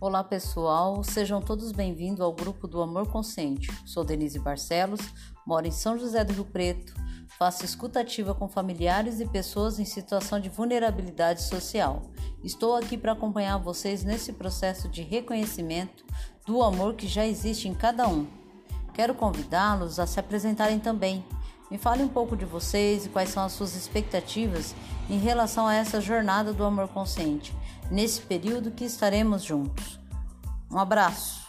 Olá pessoal, sejam todos bem-vindos ao grupo do Amor Consciente. Sou Denise Barcelos, moro em São José do Rio Preto, faço escutativa com familiares e pessoas em situação de vulnerabilidade social. Estou aqui para acompanhar vocês nesse processo de reconhecimento do amor que já existe em cada um. Quero convidá-los a se apresentarem também. Me fale um pouco de vocês e quais são as suas expectativas em relação a essa jornada do amor consciente nesse período que estaremos juntos. Um abraço!